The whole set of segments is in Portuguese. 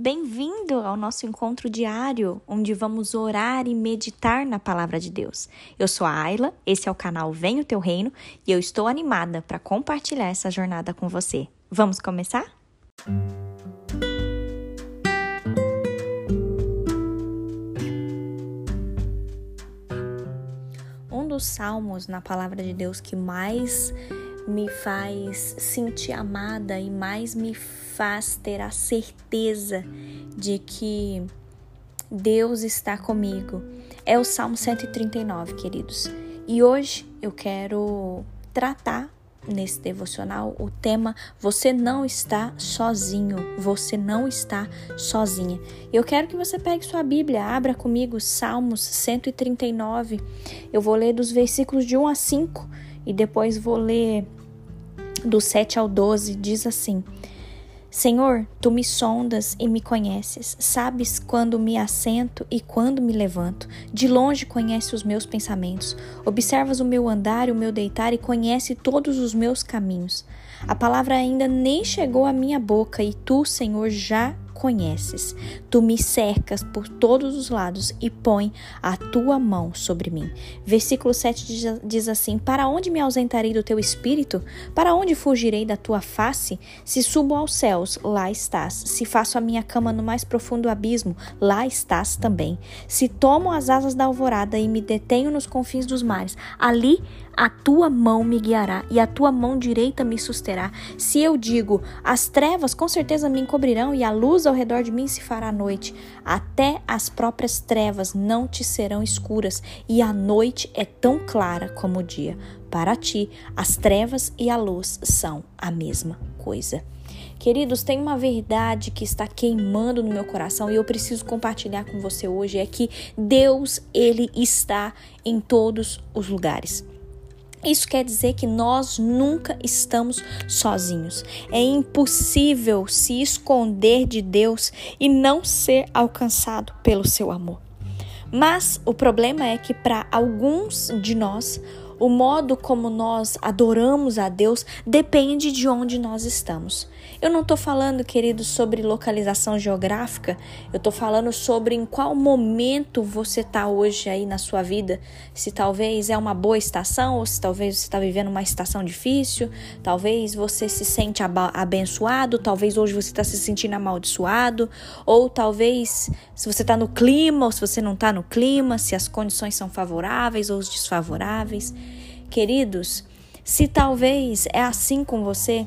Bem-vindo ao nosso encontro diário, onde vamos orar e meditar na palavra de Deus. Eu sou a Ayla, esse é o canal Vem o Teu Reino e eu estou animada para compartilhar essa jornada com você. Vamos começar? Um dos salmos na palavra de Deus que mais me faz sentir amada e mais me faz ter a certeza de que Deus está comigo. É o Salmo 139, queridos. E hoje eu quero tratar nesse devocional o tema Você não está sozinho, você não está sozinha. Eu quero que você pegue sua Bíblia, abra comigo Salmos 139. Eu vou ler dos versículos de 1 a 5 e depois vou ler do 7 ao 12, diz assim: Senhor, tu me sondas e me conheces, sabes quando me assento e quando me levanto. De longe conhece os meus pensamentos, observas o meu andar e o meu deitar e conhece todos os meus caminhos. A palavra ainda nem chegou à minha boca e tu, Senhor, já conheces. Tu me cercas por todos os lados e põe a tua mão sobre mim. Versículo 7 diz assim: Para onde me ausentarei do teu espírito? Para onde fugirei da tua face? Se subo aos céus, lá estás. Se faço a minha cama no mais profundo abismo, lá estás também. Se tomo as asas da alvorada e me detenho nos confins dos mares, ali a tua mão me guiará e a tua mão direita me susterá. Se eu digo, as trevas com certeza me encobrirão e a luz ao redor de mim se fará noite, até as próprias trevas não te serão escuras e a noite é tão clara como o dia. Para ti, as trevas e a luz são a mesma coisa. Queridos, tem uma verdade que está queimando no meu coração e eu preciso compartilhar com você hoje é que Deus, ele está em todos os lugares. Isso quer dizer que nós nunca estamos sozinhos. É impossível se esconder de Deus e não ser alcançado pelo seu amor. Mas o problema é que para alguns de nós, o modo como nós adoramos a Deus depende de onde nós estamos. Eu não estou falando, querido, sobre localização geográfica, eu estou falando sobre em qual momento você está hoje aí na sua vida. Se talvez é uma boa estação, ou se talvez você está vivendo uma estação difícil, talvez você se sente abençoado, talvez hoje você está se sentindo amaldiçoado, ou talvez se você está no clima, ou se você não está no clima, se as condições são favoráveis ou desfavoráveis. Queridos, se talvez é assim com você,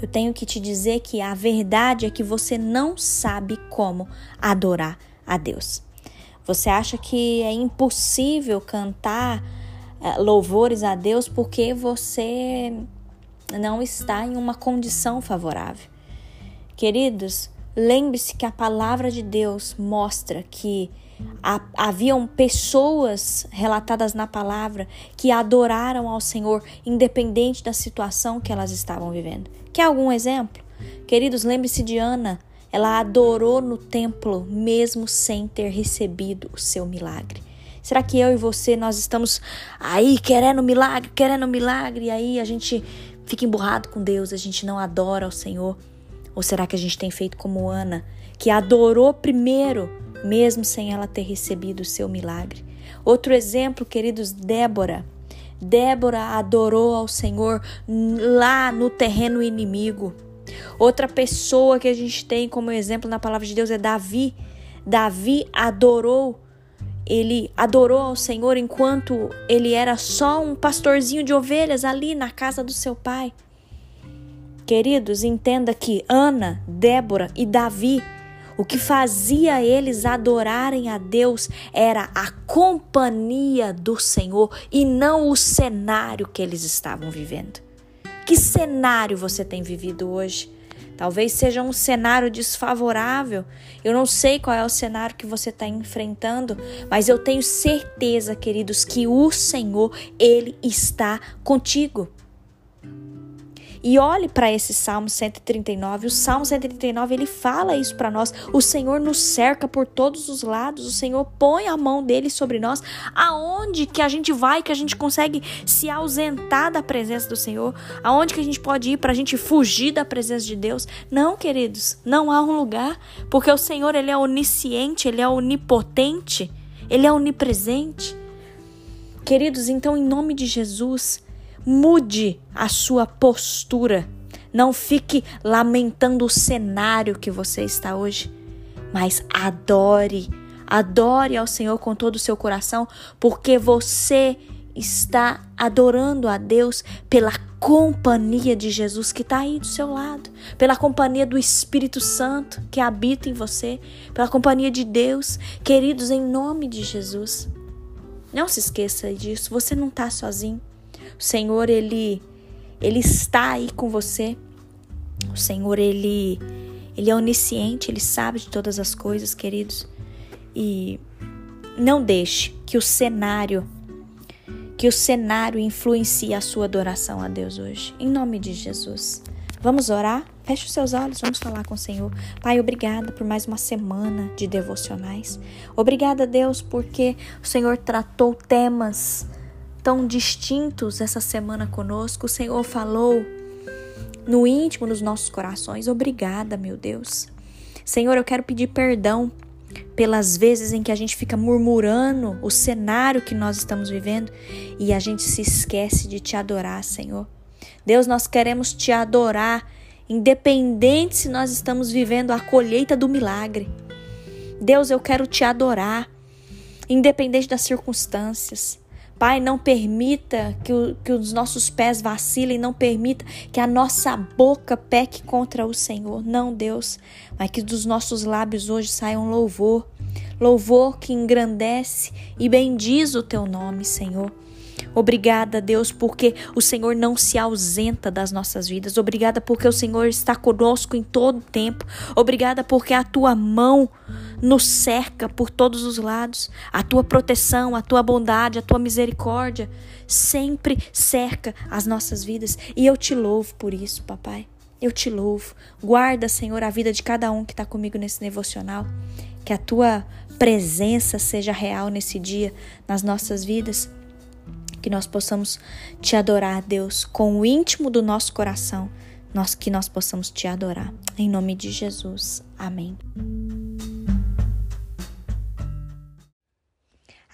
eu tenho que te dizer que a verdade é que você não sabe como adorar a Deus. Você acha que é impossível cantar uh, louvores a Deus porque você não está em uma condição favorável. Queridos, lembre-se que a palavra de Deus mostra que haviam pessoas relatadas na palavra que adoraram ao Senhor, independente da situação que elas estavam vivendo. Quer algum exemplo? Queridos, lembre-se de Ana. Ela adorou no templo, mesmo sem ter recebido o seu milagre. Será que eu e você nós estamos aí querendo milagre, querendo milagre, e aí a gente fica emburrado com Deus, a gente não adora ao Senhor? Ou será que a gente tem feito como Ana, que adorou primeiro mesmo sem ela ter recebido o seu milagre. Outro exemplo, queridos, Débora. Débora adorou ao Senhor lá no terreno inimigo. Outra pessoa que a gente tem como exemplo na palavra de Deus é Davi. Davi adorou, ele adorou ao Senhor enquanto ele era só um pastorzinho de ovelhas ali na casa do seu pai. Queridos, entenda que Ana, Débora e Davi o que fazia eles adorarem a Deus era a companhia do Senhor e não o cenário que eles estavam vivendo. Que cenário você tem vivido hoje? Talvez seja um cenário desfavorável. Eu não sei qual é o cenário que você está enfrentando, mas eu tenho certeza, queridos, que o Senhor, Ele está contigo. E olhe para esse Salmo 139. O Salmo 139 ele fala isso para nós. O Senhor nos cerca por todos os lados. O Senhor põe a mão dele sobre nós. Aonde que a gente vai que a gente consegue se ausentar da presença do Senhor? Aonde que a gente pode ir para a gente fugir da presença de Deus? Não, queridos, não há um lugar, porque o Senhor ele é onisciente, ele é onipotente, ele é onipresente. Queridos, então em nome de Jesus, Mude a sua postura. Não fique lamentando o cenário que você está hoje, mas adore. Adore ao Senhor com todo o seu coração, porque você está adorando a Deus pela companhia de Jesus que está aí do seu lado, pela companhia do Espírito Santo que habita em você, pela companhia de Deus, queridos, em nome de Jesus. Não se esqueça disso, você não está sozinho. O Senhor, ele, ele está aí com você. O Senhor, ele, ele é onisciente, ele sabe de todas as coisas, queridos. E não deixe que o cenário, que o cenário influencie a sua adoração a Deus hoje. Em nome de Jesus. Vamos orar? Feche os seus olhos, vamos falar com o Senhor. Pai, obrigada por mais uma semana de devocionais. Obrigada, Deus, porque o Senhor tratou temas tão distintos essa semana conosco. O Senhor falou no íntimo dos nossos corações. Obrigada, meu Deus. Senhor, eu quero pedir perdão pelas vezes em que a gente fica murmurando o cenário que nós estamos vivendo e a gente se esquece de te adorar, Senhor. Deus, nós queremos te adorar, independente se nós estamos vivendo a colheita do milagre. Deus, eu quero te adorar, independente das circunstâncias. Pai, não permita que, o, que os nossos pés vacilem, não permita que a nossa boca peque contra o Senhor. Não, Deus, mas que dos nossos lábios hoje saia um louvor. Louvor que engrandece e bendiz o teu nome, Senhor. Obrigada, Deus, porque o Senhor não se ausenta das nossas vidas. Obrigada porque o Senhor está conosco em todo tempo. Obrigada porque a tua mão nos cerca por todos os lados. A tua proteção, a tua bondade, a tua misericórdia sempre cerca as nossas vidas. E eu te louvo por isso, papai. Eu te louvo. Guarda, Senhor, a vida de cada um que está comigo nesse devocional. Que a tua presença seja real nesse dia nas nossas vidas que nós possamos te adorar, Deus, com o íntimo do nosso coração, nós que nós possamos te adorar. Em nome de Jesus. Amém.